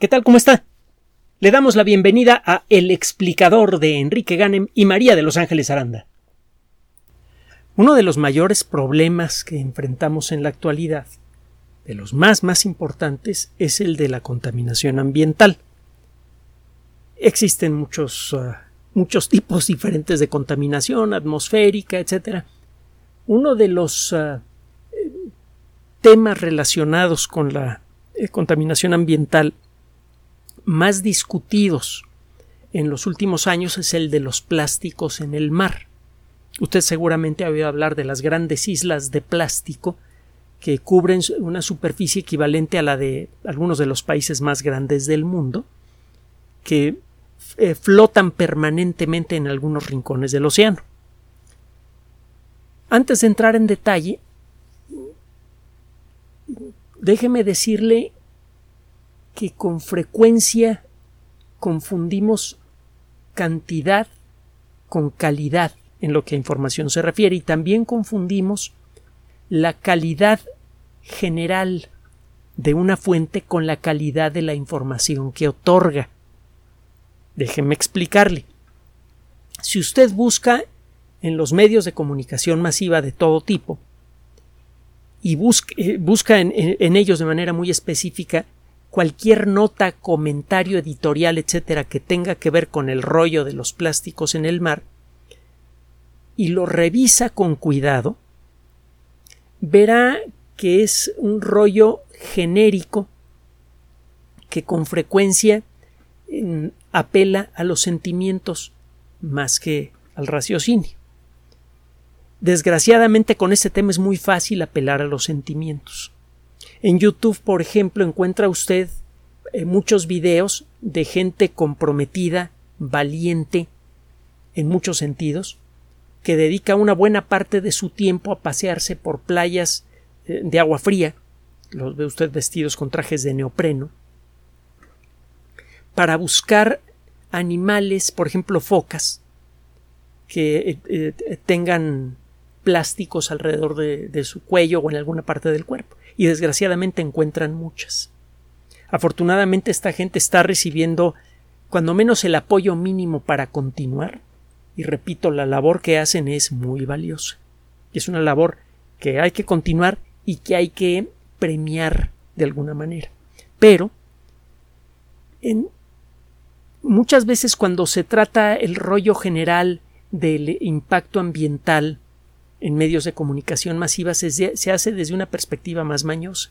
¿Qué tal? ¿Cómo está? Le damos la bienvenida a El explicador de Enrique Ganem y María de Los Ángeles Aranda. Uno de los mayores problemas que enfrentamos en la actualidad, de los más más importantes, es el de la contaminación ambiental. Existen muchos, uh, muchos tipos diferentes de contaminación atmosférica, etc. Uno de los uh, temas relacionados con la eh, contaminación ambiental más discutidos en los últimos años es el de los plásticos en el mar. Usted seguramente ha oído hablar de las grandes islas de plástico que cubren una superficie equivalente a la de algunos de los países más grandes del mundo, que eh, flotan permanentemente en algunos rincones del océano. Antes de entrar en detalle, déjeme decirle que con frecuencia confundimos cantidad con calidad en lo que a información se refiere y también confundimos la calidad general de una fuente con la calidad de la información que otorga. Déjeme explicarle. Si usted busca en los medios de comunicación masiva de todo tipo y busca, eh, busca en, en ellos de manera muy específica cualquier nota, comentario editorial, etcétera, que tenga que ver con el rollo de los plásticos en el mar y lo revisa con cuidado, verá que es un rollo genérico que con frecuencia mm, apela a los sentimientos más que al raciocinio. Desgraciadamente con este tema es muy fácil apelar a los sentimientos. En YouTube, por ejemplo, encuentra usted eh, muchos videos de gente comprometida, valiente, en muchos sentidos, que dedica una buena parte de su tiempo a pasearse por playas eh, de agua fría, los ve usted vestidos con trajes de neopreno, para buscar animales, por ejemplo, focas, que eh, tengan plásticos alrededor de, su cuello o en alguna parte del cuerpo. Y desgraciadamente encuentran muchas. Afortunadamente esta gente está recibiendo cuando menos el apoyo mínimo para continuar. Y repito, la labor que hacen es muy valiosa. Es una labor que hay que continuar y que hay que premiar de alguna manera. Pero en, muchas veces cuando se trata el rollo general del impacto ambiental en medios de comunicación masiva se, hace desde una perspectiva más mañosa.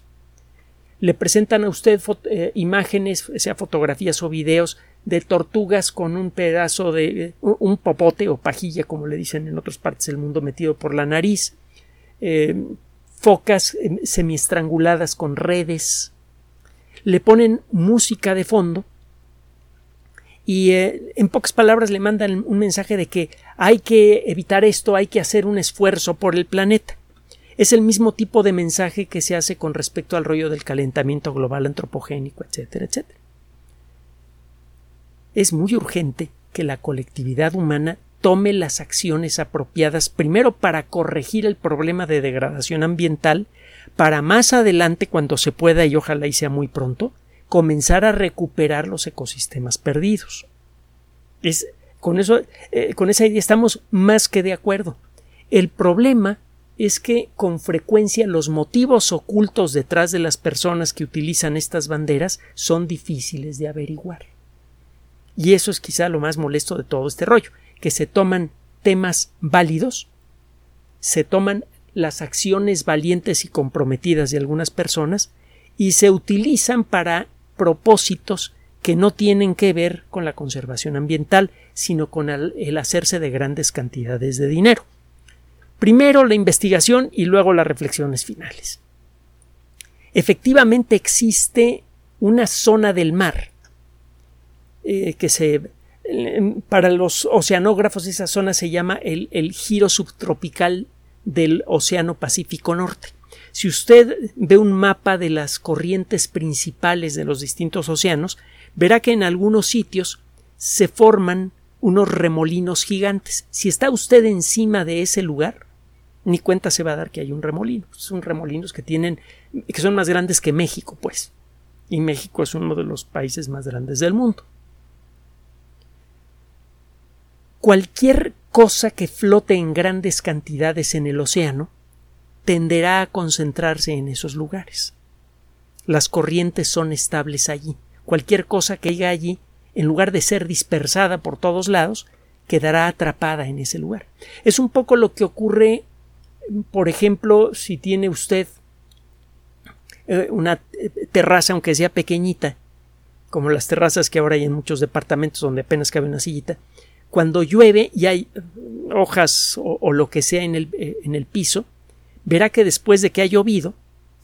Le presentan a usted eh, imágenes, sea fotografías o videos de tortugas con un pedazo de eh, un popote o pajilla, como le dicen en otras partes del mundo, metido por la nariz, eh, focas semiestranguladas con redes, le ponen música de fondo y eh, en pocas palabras le mandan un mensaje de que hay que evitar esto, hay que hacer un esfuerzo por el planeta. Es el mismo tipo de mensaje que se hace con respecto al rollo del calentamiento global antropogénico, etcétera, etcétera. Es muy urgente que la colectividad humana tome las acciones apropiadas primero para corregir el problema de degradación ambiental, para más adelante, cuando se pueda y ojalá y sea muy pronto, comenzar a recuperar los ecosistemas perdidos. Es, con, eso, eh, con esa idea estamos más que de acuerdo. El problema es que con frecuencia los motivos ocultos detrás de las personas que utilizan estas banderas son difíciles de averiguar. Y eso es quizá lo más molesto de todo este rollo, que se toman temas válidos, se toman las acciones valientes y comprometidas de algunas personas y se utilizan para propósitos que no tienen que ver con la conservación ambiental, sino con el, hacerse de grandes cantidades de dinero. Primero la investigación y luego las reflexiones finales. Efectivamente existe una zona del mar eh, que se para los oceanógrafos esa zona se llama el, el giro subtropical del Océano Pacífico Norte. Si usted ve un mapa de las corrientes principales de los distintos océanos, verá que en algunos sitios se forman unos remolinos gigantes. Si está usted encima de ese lugar, ni cuenta se va a dar que hay un remolino. Son remolinos que tienen, que son más grandes que México, pues. y México es uno de los países más grandes del mundo. Cualquier cosa que flote en grandes cantidades en el océano tenderá a concentrarse en esos lugares. Las corrientes son estables allí. Cualquier cosa que haya allí, en lugar de ser dispersada por todos lados, quedará atrapada en ese lugar. Es un poco lo que ocurre, por ejemplo, si tiene usted eh, una terraza, aunque sea pequeñita, como las terrazas que ahora hay en muchos departamentos donde apenas cabe una sillita, cuando llueve y hay hojas o, lo que sea en el, eh, en el piso, verá que después de que ha llovido,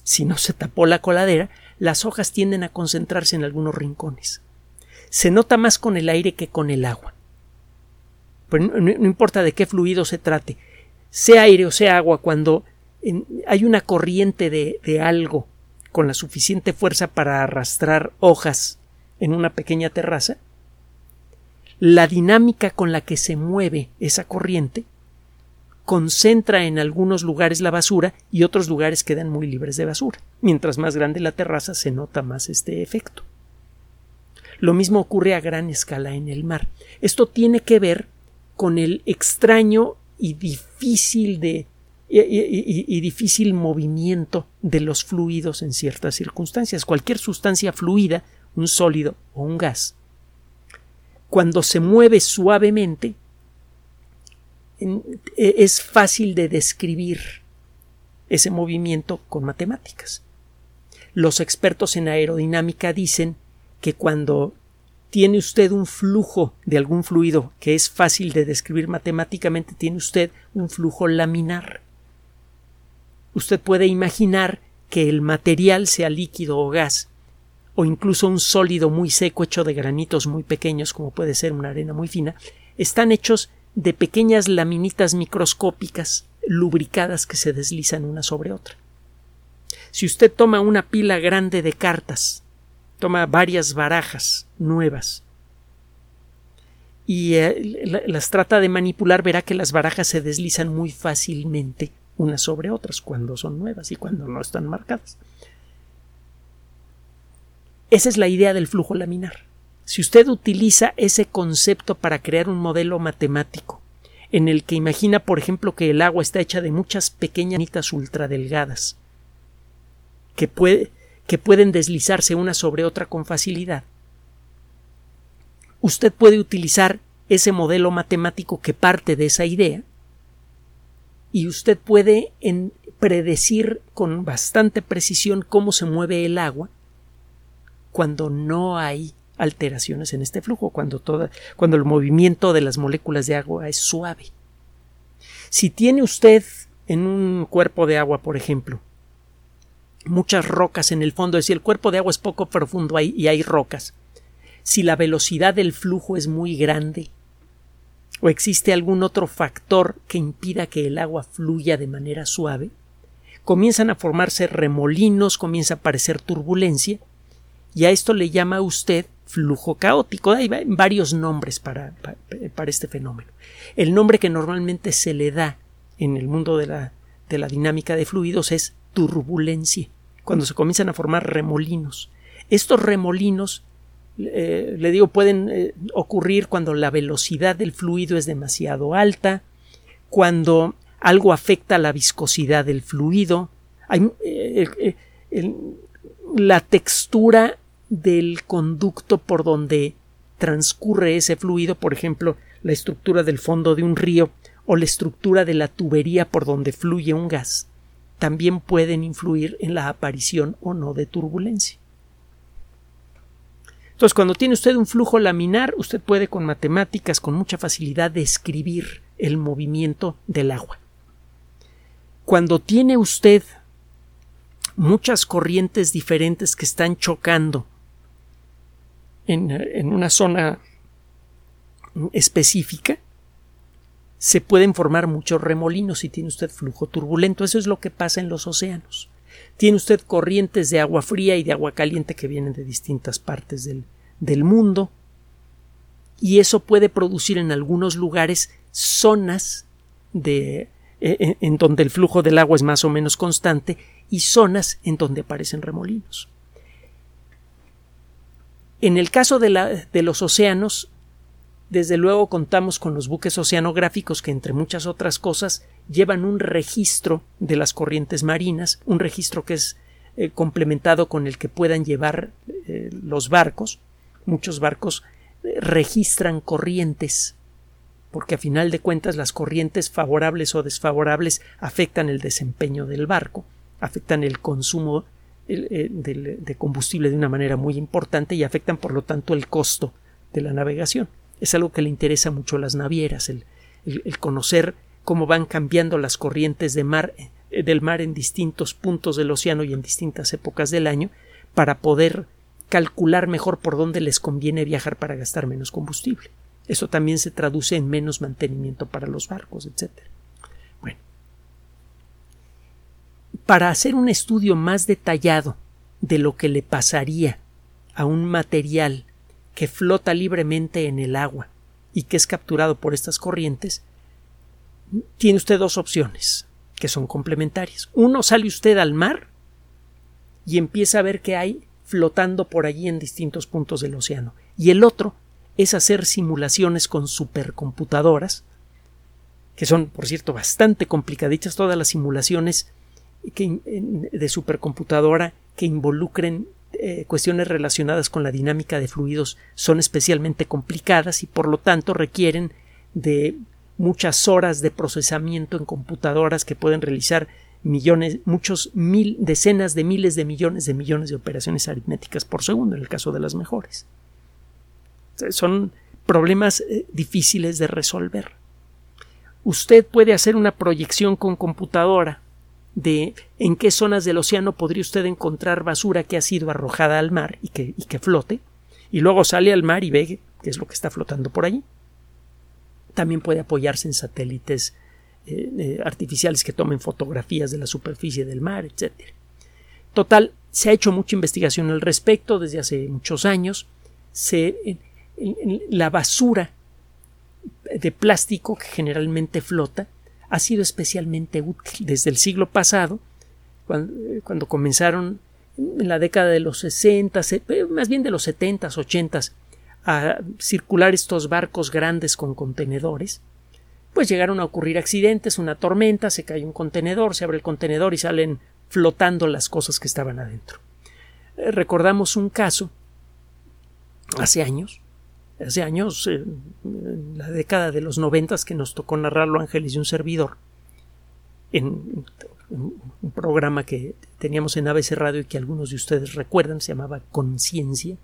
si no se tapó la coladera, las hojas tienden a concentrarse en algunos rincones. Se nota más con el aire que con el agua. Pero no, importa de qué fluido se trate, sea aire o sea agua, cuando hay una corriente de, de algo con la suficiente fuerza para arrastrar hojas en una pequeña terraza, la dinámica con la que se mueve esa corriente concentra en algunos lugares la basura y otros lugares quedan muy libres de basura. Mientras más grande la terraza se nota más este efecto. Lo mismo ocurre a gran escala en el mar. Esto tiene que ver con el extraño y difícil de y, difícil movimiento de los fluidos en ciertas circunstancias. Cualquier sustancia fluida, un sólido o un gas, cuando se mueve suavemente, es fácil de describir ese movimiento con matemáticas. Los expertos en aerodinámica dicen que cuando tiene usted un flujo de algún fluido que es fácil de describir matemáticamente, tiene usted un flujo laminar. Usted puede imaginar que el material sea líquido o gas, o incluso un sólido muy seco hecho de granitos muy pequeños, como puede ser una arena muy fina, están hechos de pequeñas laminitas microscópicas lubricadas que se deslizan una sobre otra. Si usted toma una pila grande de cartas, toma varias barajas nuevas y eh, las trata de manipular, verá que las barajas se deslizan muy fácilmente unas sobre otras cuando son nuevas y cuando no están marcadas. Esa es la idea del flujo laminar. Si usted utiliza ese concepto para crear un modelo matemático en el que imagina, por ejemplo, que el agua está hecha de muchas pequeñas ultradelgadas que, que pueden deslizarse una sobre otra con facilidad, usted puede utilizar ese modelo matemático que parte de esa idea y usted puede predecir con bastante precisión cómo se mueve el agua cuando no hay alteraciones en este flujo, cuando, cuando el movimiento de las moléculas de agua es suave. Si tiene usted en un cuerpo de agua, por ejemplo, muchas rocas en el fondo, es decir, el cuerpo de agua es poco profundo ahí y hay rocas, si la velocidad del flujo es muy grande, o existe algún otro factor que impida que el agua fluya de manera suave, comienzan a formarse remolinos, comienza a aparecer turbulencia, y a esto le llama usted flujo caótico. Hay varios nombres para, para, este fenómeno. El nombre que normalmente se le da en el mundo de la, de la dinámica de fluidos es turbulencia, cuando se comienzan a formar remolinos. Estos remolinos, eh, le digo, pueden eh, ocurrir cuando la velocidad del fluido es demasiado alta, cuando algo afecta la viscosidad del fluido, hay, eh, la textura del conducto por donde transcurre ese fluido, por ejemplo, la estructura del fondo de un río o la estructura de la tubería por donde fluye un gas, también pueden influir en la aparición o no de turbulencia. Entonces, cuando tiene usted un flujo laminar, usted puede con matemáticas con mucha facilidad describir el movimiento del agua. Cuando tiene usted muchas corrientes diferentes que están chocando en, una zona específica, se pueden formar muchos remolinos si tiene usted flujo turbulento. Eso es lo que pasa en los océanos. Tiene usted corrientes de agua fría y de agua caliente que vienen de distintas partes del, del mundo. Y eso puede producir en algunos lugares zonas de, en, e, en donde el flujo del agua es más o menos constante y zonas en donde aparecen remolinos. En el caso de, los océanos, desde luego contamos con los buques oceanográficos que, entre muchas otras cosas, llevan un registro de las corrientes marinas, un registro que es eh, complementado con el que puedan llevar eh, los barcos. Muchos barcos eh, registran corrientes, porque a final de cuentas las corrientes favorables o desfavorables afectan el desempeño del barco, afectan el consumo de combustible de una manera muy importante y afectan por lo tanto el costo de la navegación. Es algo que le interesa mucho a las navieras, el, conocer cómo van cambiando las corrientes de mar, eh, del mar en distintos puntos del océano y en distintas épocas del año para poder calcular mejor por dónde les conviene viajar para gastar menos combustible. Eso también se traduce en menos mantenimiento para los barcos, etc. Bueno, para hacer un estudio más detallado de lo que le pasaría a un material que flota libremente en el agua y que es capturado por estas corrientes, tiene usted dos opciones que son complementarias. Uno, sale usted al mar y empieza a ver qué hay flotando por allí en distintos puntos del océano. Y el otro es hacer simulaciones con supercomputadoras, que son, por cierto, bastante complicaditas todas las simulaciones de supercomputadora que involucren eh, cuestiones relacionadas con la dinámica de fluidos son especialmente complicadas y por lo tanto requieren de muchas horas de procesamiento en computadoras que pueden realizar millones, muchos mil, decenas de miles de millones de millones de operaciones aritméticas por segundo, en el caso de las mejores. Son problemas eh, difíciles de resolver. Usted puede hacer una proyección con computadora de en qué zonas del océano podría usted encontrar basura que ha sido arrojada al mar y que, y que flote, y luego sale al mar y ve qué es lo que está flotando por allí. También puede apoyarse en satélites eh, eh, artificiales que tomen fotografías de la superficie del mar, etc. Total, se ha hecho mucha investigación al respecto desde hace muchos años. Se, la basura de plástico que generalmente flota ha sido especialmente útil desde el siglo pasado, cuando, comenzaron en la década de los 60, eh, más bien de los 70, 80, a circular estos barcos grandes con contenedores, pues llegaron a ocurrir accidentes, una tormenta, se cae un contenedor, se abre el contenedor y salen flotando las cosas que estaban adentro. Eh, recordamos un caso hace años hace años, en la década de los noventas, que nos tocó narrarlo Ángeles y un servidor, en, un programa que teníamos en ABC Radio y que algunos de ustedes recuerdan, se llamaba Conciencia.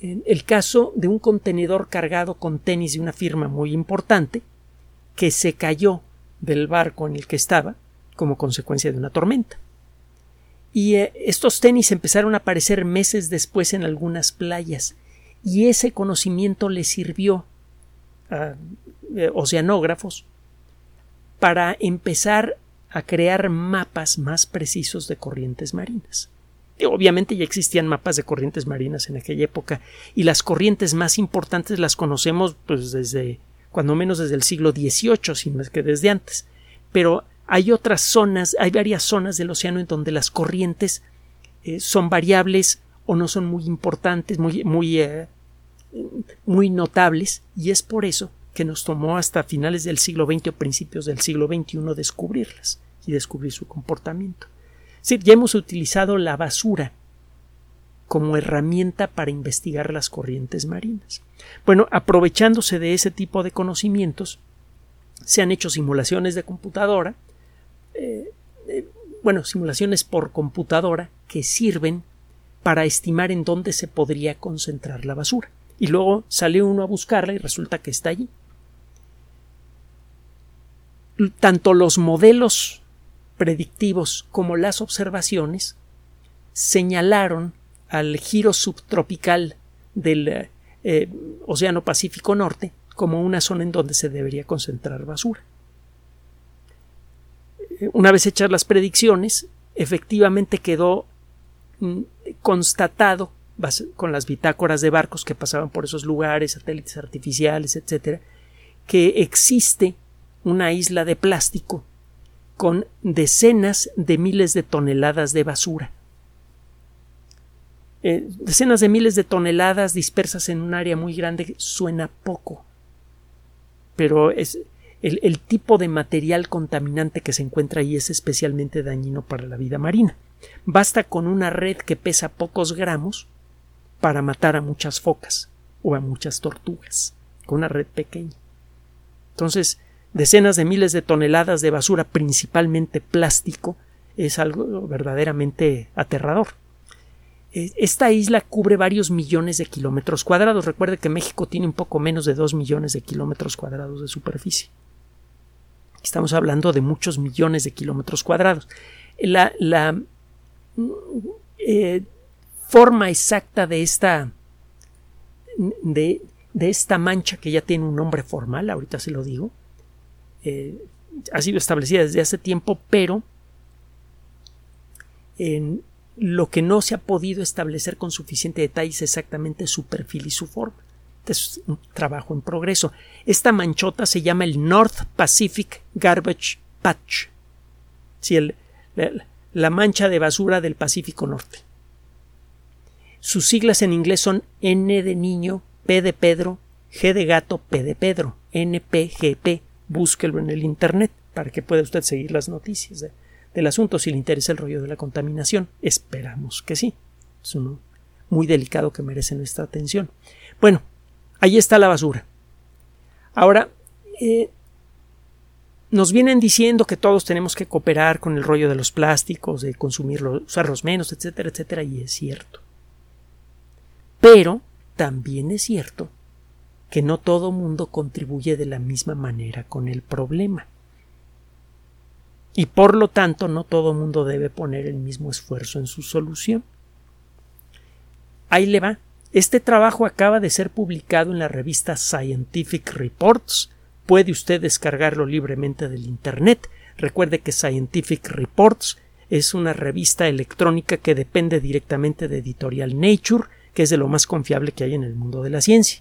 En el caso de un contenedor cargado con tenis de una firma muy importante que se cayó del barco en el que estaba como consecuencia de una tormenta. Y eh, estos tenis empezaron a aparecer meses después en algunas playas y ese conocimiento le sirvió a eh, oceanógrafos para empezar a crear mapas más precisos de corrientes marinas. obviamente ya existían mapas de corrientes marinas en aquella época y las corrientes más importantes las conocemos pues desde cuando menos desde el siglo XVIII, sin más que desde antes. Pero hay otras zonas, hay varias zonas del océano en donde las corrientes eh, son variables o no son muy importantes, muy, muy eh, muy notables y es por eso que nos tomó hasta finales del siglo XX o principios del siglo XXI descubrirlas y descubrir su comportamiento. Ya hemos utilizado la basura como herramienta para investigar las corrientes marinas. Bueno, aprovechándose de ese tipo de conocimientos, se han hecho simulaciones de computadora, eh, eh, bueno, simulaciones por computadora que sirven para estimar en dónde se podría concentrar la basura y luego sale uno a buscarla y resulta que está allí. Tanto los modelos predictivos como las observaciones señalaron al giro subtropical del eh, Océano Pacífico Norte como una zona en donde se debería concentrar basura. Una vez hechas las predicciones, efectivamente quedó constatado con las bitácoras de barcos que pasaban por esos lugares, satélites artificiales, etcétera, que existe una isla de plástico con decenas de miles de toneladas de basura. eh, decenas de miles de toneladas dispersas en un área muy grande suena poco, pero es el, el tipo de material contaminante que se encuentra ahí es especialmente dañino para la vida marina. Basta con una red que pesa pocos gramos para matar a muchas focas o a muchas tortugas, con una red pequeña. Entonces, decenas de miles de toneladas de basura, principalmente plástico, es algo verdaderamente aterrador. E, esta isla cubre varios millones de kilómetros cuadrados. Recuerde que México tiene un poco menos de dos millones de kilómetros cuadrados de superficie. Estamos hablando de muchos millones de kilómetros cuadrados. La, la eh, forma exacta de esta de, de, esta mancha que ya tiene un nombre formal, ahorita se lo digo, eh, ha sido establecida desde hace tiempo, pero en lo que no se ha podido establecer con suficiente detalle es exactamente su perfil y su forma. Este es un trabajo en progreso. Esta manchota se llama el North Pacific Garbage Patch. Si el, la mancha de basura del Pacífico Norte. Sus siglas en inglés son N de niño, P de Pedro, G de gato, P de Pedro, NPGP. Búsquelo en el Internet para que pueda usted seguir las noticias del asunto si le interesa el rollo de la contaminación. Esperamos que sí. Es uno muy delicado que merece nuestra atención. Bueno, ahí está la basura. Ahora, eh, nos vienen diciendo que todos tenemos que cooperar con el rollo de los plásticos, de consumirlos, usarlos menos, etcétera, etcétera, y es cierto. Pero también es cierto que no todo mundo contribuye de la misma manera con el problema. Y por lo tanto no todo mundo debe poner el mismo esfuerzo en su solución. Ahí le va. Este trabajo acaba de ser publicado en la revista Scientific Reports Puede usted descargarlo libremente del Internet. Recuerde que Scientific Reports es una revista electrónica que depende directamente de Editorial Nature, que es de lo más confiable que hay en el mundo de la ciencia.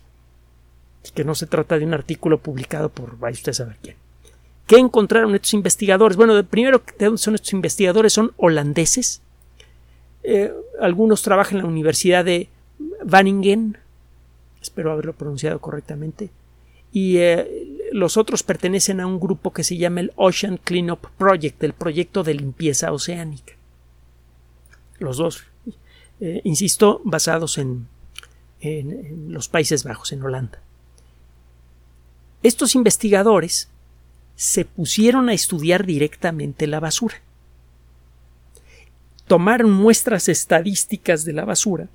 Que no se trata de un artículo publicado por vaya usted a saber quién. ¿Qué encontraron estos investigadores? Bueno, primero, ¿de dónde son estos investigadores? Son holandeses. Eh, algunos trabajan en la Universidad de Wageningen. Espero haberlo pronunciado correctamente. Y eh, los otros pertenecen a un grupo que se llama el Ocean Cleanup Project, el proyecto de limpieza oceánica. Los dos, eh, insisto, basados en, en los Países Bajos, en Holanda. Estos investigadores se pusieron a estudiar directamente la basura. Tomaron muestras estadísticas de la basura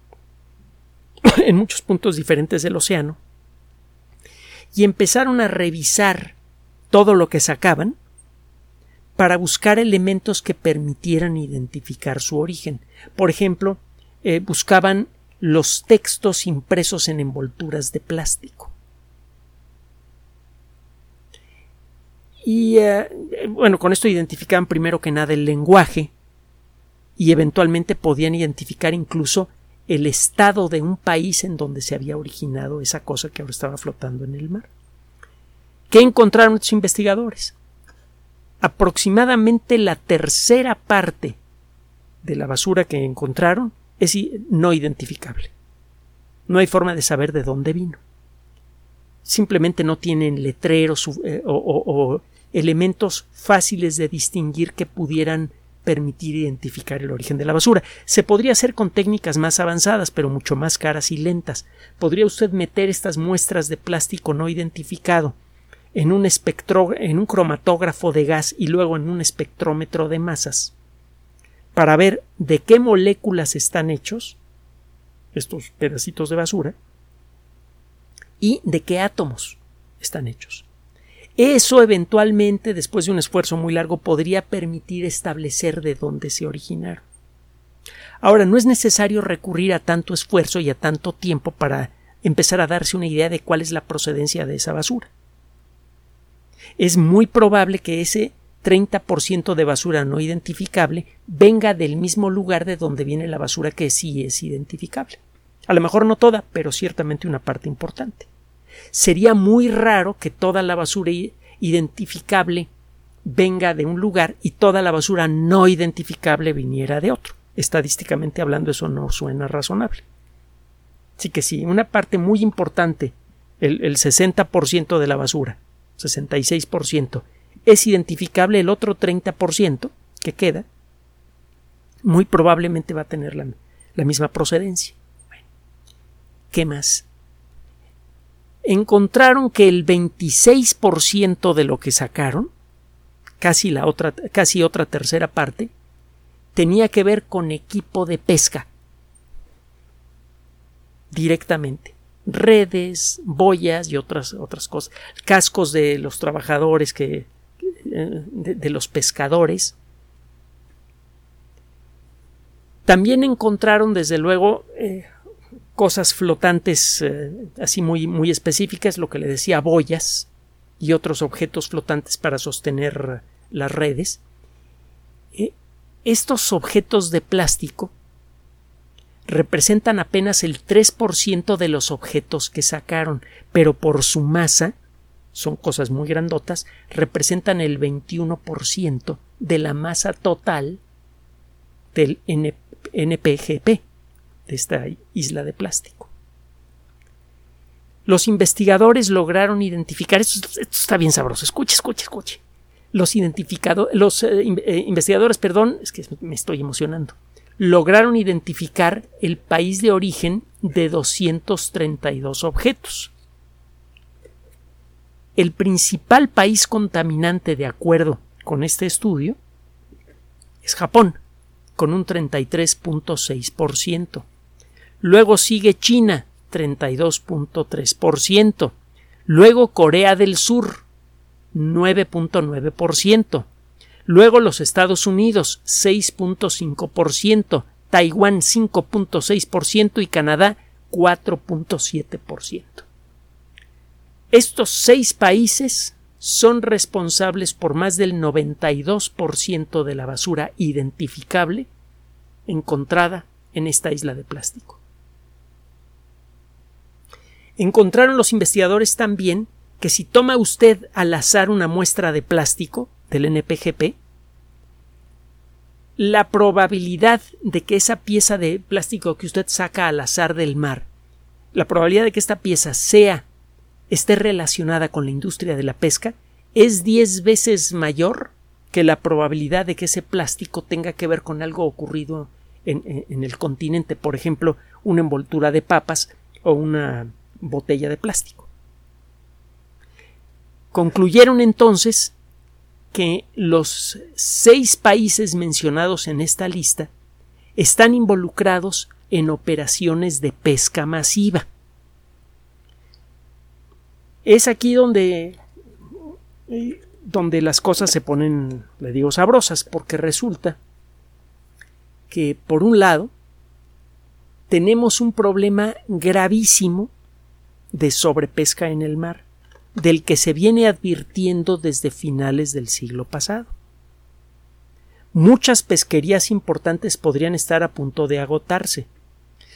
en muchos puntos diferentes del océano y empezaron a revisar todo lo que sacaban para buscar elementos que permitieran identificar su origen. Por ejemplo, eh, buscaban los textos impresos en envolturas de plástico. Y eh, bueno, con esto identificaban primero que nada el lenguaje y eventualmente podían identificar incluso el estado de un país en donde se había originado esa cosa que ahora estaba flotando en el mar. ¿Qué encontraron estos investigadores? Aproximadamente la tercera parte de la basura que encontraron es no identificable. No hay forma de saber de dónde vino. Simplemente no tienen letreros eh, o elementos fáciles de distinguir que pudieran permitir identificar el origen de la basura. Se podría hacer con técnicas más avanzadas, pero mucho más caras y lentas. Podría usted meter estas muestras de plástico no identificado en un, espectro, en un cromatógrafo de gas y luego en un espectrómetro de masas para ver de qué moléculas están hechos estos pedacitos de basura y de qué átomos están hechos. Eso eventualmente, después de un esfuerzo muy largo, podría permitir establecer de dónde se originaron. Ahora, no es necesario recurrir a tanto esfuerzo y a tanto tiempo para empezar a darse una idea de cuál es la procedencia de esa basura. Es muy probable que ese 30% de basura no identificable venga del mismo lugar de donde viene la basura que sí es identificable. A lo mejor no toda, pero ciertamente una parte importante sería muy raro que toda la basura identificable venga de un lugar y toda la basura no identificable viniera de otro. estadísticamente hablando eso no suena razonable. Así que sí, una parte muy importante, el, el 60% de la basura, 66%, es identificable el otro 30% que queda, muy probablemente va a tener la, la misma procedencia. Bueno, ¿Qué más? Encontraron que el 26% de lo que sacaron, casi la otra, casi otra tercera parte, tenía que ver con equipo de pesca. Directamente. Redes, boyas y otras otras cosas, cascos de los trabajadores que de, los pescadores. También encontraron, desde luego, eh, cosas flotantes eh, así muy, muy específicas, lo que le decía boyas y otros objetos flotantes para sostener las redes. estos objetos de plástico representan apenas el 3% de los objetos que sacaron, pero por su masa, son cosas muy grandotas, representan el 21% de la masa total del NPGP, de esta isla de plástico. Los investigadores lograron identificar, esto, está bien sabroso, escuche, escuche, escuche. Los, los eh, eh, investigadores, perdón, es que me estoy emocionando lograron identificar el país de origen de 232 objetos. El principal país contaminante de acuerdo con este estudio es Japón, con un 33.6%. Luego sigue China, 32.3%. Luego Corea del Sur, 9.9%. Luego los Estados Unidos 6.5%, Taiwán 5.6% y Canadá 4.7%. Estos seis países son responsables por más del 92% de la basura identificable encontrada en esta isla de plástico. Encontraron los investigadores también que si toma usted al azar una muestra de plástico, del NPGP, la probabilidad de que esa pieza de plástico que usted saca al azar del mar, la probabilidad de que esta pieza sea esté relacionada con la industria de la pesca es diez veces mayor que la probabilidad de que ese plástico tenga que ver con algo ocurrido en, en, el continente, por ejemplo, una envoltura de papas o una botella de plástico. Concluyeron entonces que los seis países mencionados en esta lista están involucrados en operaciones de pesca masiva. Es aquí donde, donde las cosas se ponen, le digo, sabrosas, porque resulta que, por un lado, tenemos un problema gravísimo de sobrepesca en el mar del que se viene advirtiendo desde finales del siglo pasado. Muchas pesquerías importantes podrían estar a punto de agotarse.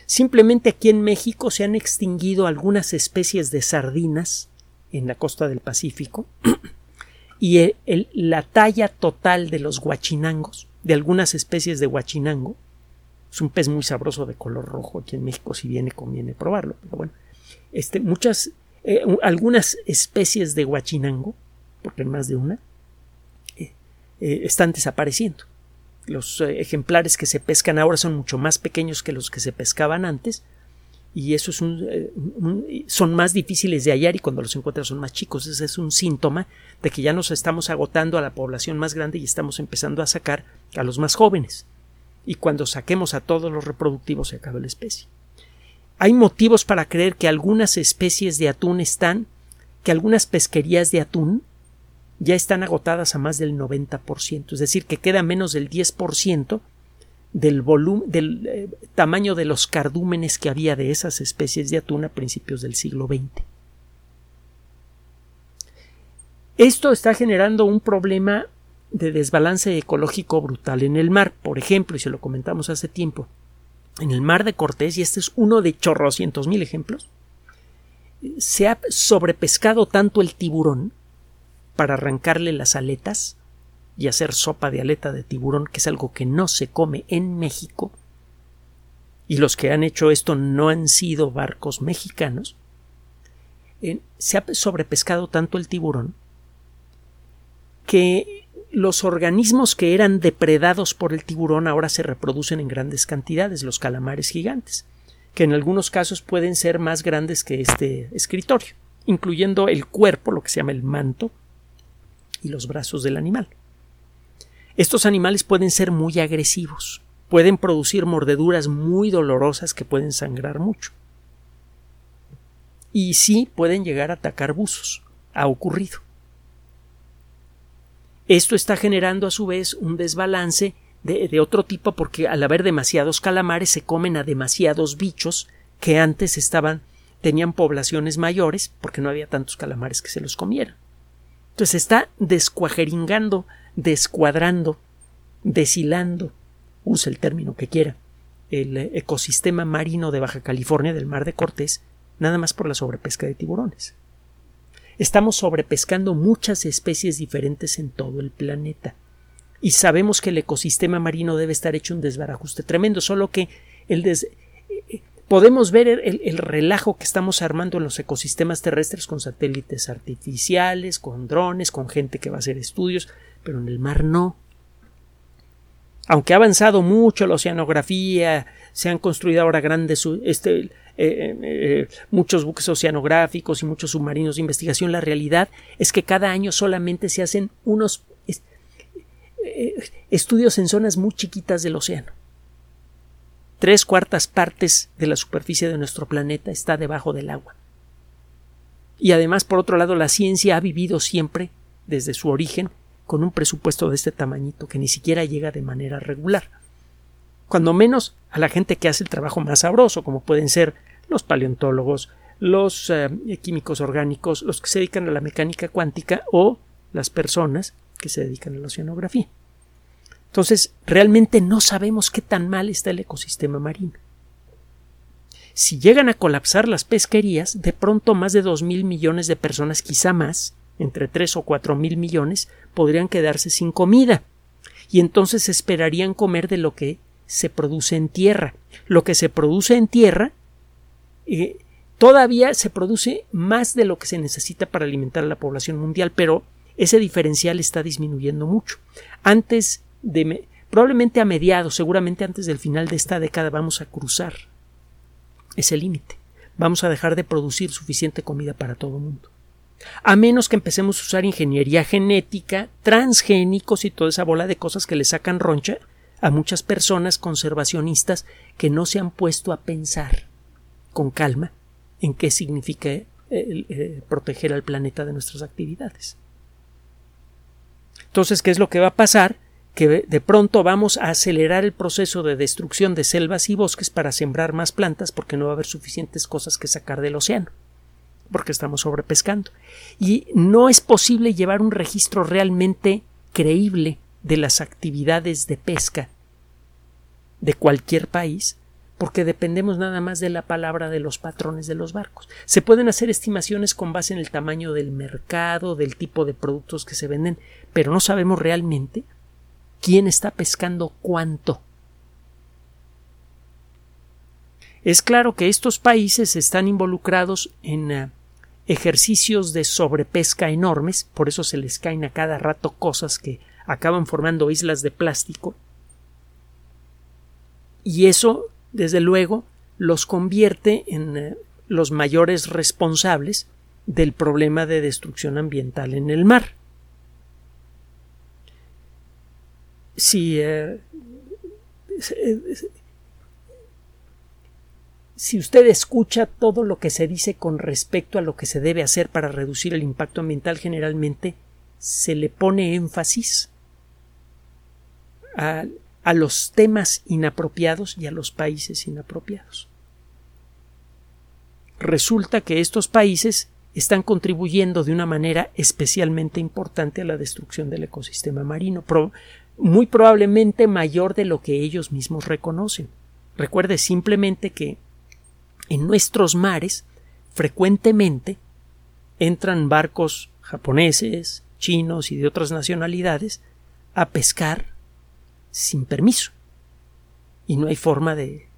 Simplemente aquí en México se han extinguido algunas especies de sardinas en la costa del Pacífico y la talla total de los guachinangos, de algunas especies de guachinango, es un pez muy sabroso de color rojo aquí en México, si viene conviene probarlo, pero bueno, este, muchas eh, algunas especies de guachinango, porque más de una, eh, eh, están desapareciendo. Los ejemplares que se pescan ahora son mucho más pequeños que los que se pescaban antes y eso es un, son más difíciles de hallar y cuando los encuentras son más chicos. Ese es un síntoma de que ya nos estamos agotando a la población más grande y estamos empezando a sacar a los más jóvenes. Y cuando saquemos a todos los reproductivos se acaba la especie. Hay motivos para creer que algunas especies de atún están, que algunas pesquerías de atún ya están agotadas a más del 90%, es decir, que queda menos del 10% del volumen, del eh, tamaño de los cardúmenes que había de esas especies de atún a principios del siglo XX. Esto está generando un problema de desbalance ecológico brutal en el mar, por ejemplo, y se lo comentamos hace tiempo en el mar de Cortés, y este es uno de chorrocientos mil ejemplos, se ha sobrepescado tanto el tiburón para arrancarle las aletas y hacer sopa de aleta de tiburón, que es algo que no se come en México, y los que han hecho esto no han sido barcos mexicanos, se ha sobrepescado tanto el tiburón que los organismos que eran depredados por el tiburón ahora se reproducen en grandes cantidades, los calamares gigantes, que en algunos casos pueden ser más grandes que este escritorio, incluyendo el cuerpo, lo que se llama el manto, y los brazos del animal. Estos animales pueden ser muy agresivos, pueden producir mordeduras muy dolorosas que pueden sangrar mucho. Y sí pueden llegar a atacar buzos. Ha ocurrido. Esto está generando a su vez un desbalance de, otro tipo porque al haber demasiados calamares se comen a demasiados bichos que antes estaban tenían poblaciones mayores porque no había tantos calamares que se los comieran. Entonces está descuajeringando, descuadrando, deshilando, use el término que quiera, el ecosistema marino de Baja California del Mar de Cortés, nada más por la sobrepesca de tiburones. Estamos sobrepescando muchas especies diferentes en todo el planeta. Y sabemos que el ecosistema marino debe estar hecho un desbarajuste tremendo, solo que el des... podemos ver el, el, relajo que estamos armando en los ecosistemas terrestres con satélites artificiales, con drones, con gente que va a hacer estudios, pero en el mar no. Aunque ha avanzado mucho la oceanografía, se han construido ahora grandes este, eh, eh, muchos buques oceanográficos y muchos submarinos de investigación, la realidad es que cada año solamente se hacen unos eh, estudios en zonas muy chiquitas del océano. Tres cuartas partes de la superficie de nuestro planeta está debajo del agua. Y además, por otro lado, la ciencia ha vivido siempre, desde su origen, con un presupuesto de este tamañito que ni siquiera llega de manera regular cuando menos a la gente que hace el trabajo más sabroso, como pueden ser los paleontólogos, los eh, químicos orgánicos, los que se dedican a la mecánica cuántica o las personas que se dedican a la oceanografía. Entonces, realmente no sabemos qué tan mal está el ecosistema marino. Si llegan a colapsar las pesquerías, de pronto más de dos mil millones de personas, quizá más, entre tres o cuatro mil millones, podrían quedarse sin comida. Y entonces esperarían comer de lo que se produce en tierra. Lo que se produce en tierra eh, todavía se produce más de lo que se necesita para alimentar a la población mundial, pero ese diferencial está disminuyendo mucho. Antes de probablemente a mediados, seguramente antes del final de esta década vamos a cruzar ese límite. Vamos a dejar de producir suficiente comida para todo el mundo. A menos que empecemos a usar ingeniería genética, transgénicos y toda esa bola de cosas que le sacan roncha a muchas personas conservacionistas que no se han puesto a pensar con calma en qué significa eh, eh, proteger al planeta de nuestras actividades. Entonces, ¿qué es lo que va a pasar? Que de pronto vamos a acelerar el proceso de destrucción de selvas y bosques para sembrar más plantas porque no va a haber suficientes cosas que sacar del océano porque estamos sobrepescando. Y no es posible llevar un registro realmente creíble de las actividades de pesca de cualquier país porque dependemos nada más de la palabra de los patrones de los barcos. Se pueden hacer estimaciones con base en el tamaño del mercado, del tipo de productos que se venden, pero no sabemos realmente quién está pescando cuánto. Es claro que estos países están involucrados en eh, ejercicios de sobrepesca enormes, por eso se les caen a cada rato cosas que acaban formando islas de plástico. Y eso, desde luego, los convierte en eh, los mayores responsables del problema de destrucción ambiental en el mar. Si, eh, si usted escucha todo lo que se dice con respecto a lo que se debe hacer para reducir el impacto ambiental, generalmente se le pone énfasis a, los temas inapropiados y a los países inapropiados. Resulta que estos países están contribuyendo de una manera especialmente importante a la destrucción del ecosistema marino, muy probablemente mayor de lo que ellos mismos reconocen. Recuerde simplemente que en nuestros mares frecuentemente entran barcos japoneses, chinos y de otras nacionalidades a pescar sin permiso. Y no hay forma de,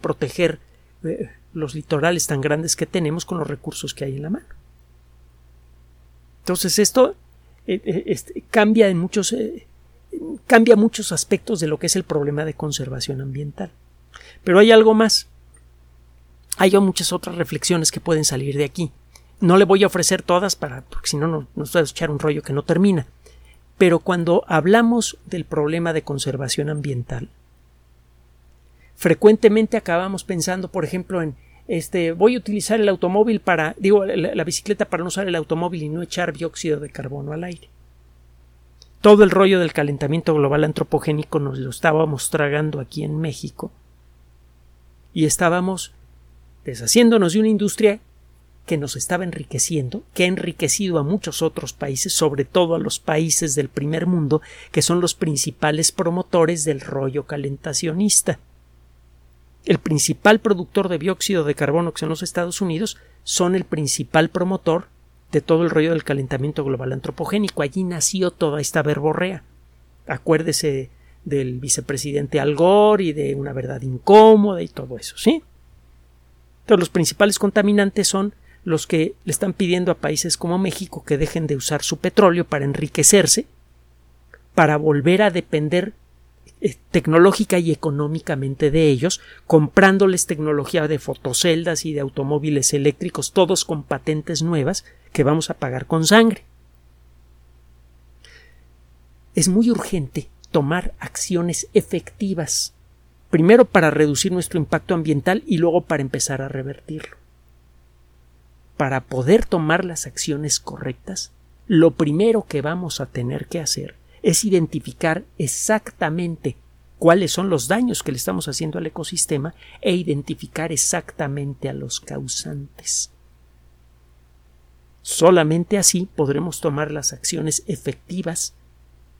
proteger eh, los litorales tan grandes que tenemos con los recursos que hay en la mano. Entonces esto eh, eh, este, cambia en muchos cambia muchos aspectos de lo que es el problema de conservación ambiental. Pero hay algo más. Hay muchas otras reflexiones que pueden salir de aquí. No le voy a ofrecer todas para, porque si no, no nos va a echar un rollo que no termina. Pero cuando hablamos del problema de conservación ambiental, frecuentemente acabamos pensando, por ejemplo, en este, voy a utilizar el automóvil para, digo, la, bicicleta para no usar el automóvil y no echar dióxido de carbono al aire. Todo el rollo del calentamiento global antropogénico nos lo estábamos tragando aquí en México y estábamos deshaciéndonos de una industria que nos estaba enriqueciendo, que ha enriquecido a muchos otros países, sobre todo a los países del primer mundo, que son los principales promotores del rollo calentacionista. El principal productor de dióxido de carbono, que son los Estados Unidos, son el principal promotor de todo el rollo del calentamiento global antropogénico. Allí nació toda esta verborrea. Acuérdese del vicepresidente Al Gore y de una verdad incómoda y todo eso, ¿sí? Entonces los principales contaminantes son los que le están pidiendo a países como México que dejen de usar su petróleo para enriquecerse, para volver a depender eh, tecnológica y económicamente de ellos, comprándoles tecnología de fotoceldas y de automóviles eléctricos, todos con patentes nuevas que vamos a pagar con sangre. Es muy urgente tomar acciones efectivas, primero para reducir nuestro impacto ambiental y luego para empezar a revertirlo para poder tomar las acciones correctas, lo primero que vamos a tener que hacer es identificar exactamente cuáles son los daños que le estamos haciendo al ecosistema e identificar exactamente a los causantes. Solamente así podremos tomar las acciones efectivas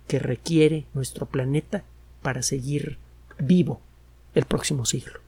que requiere nuestro planeta para seguir vivo el próximo siglo.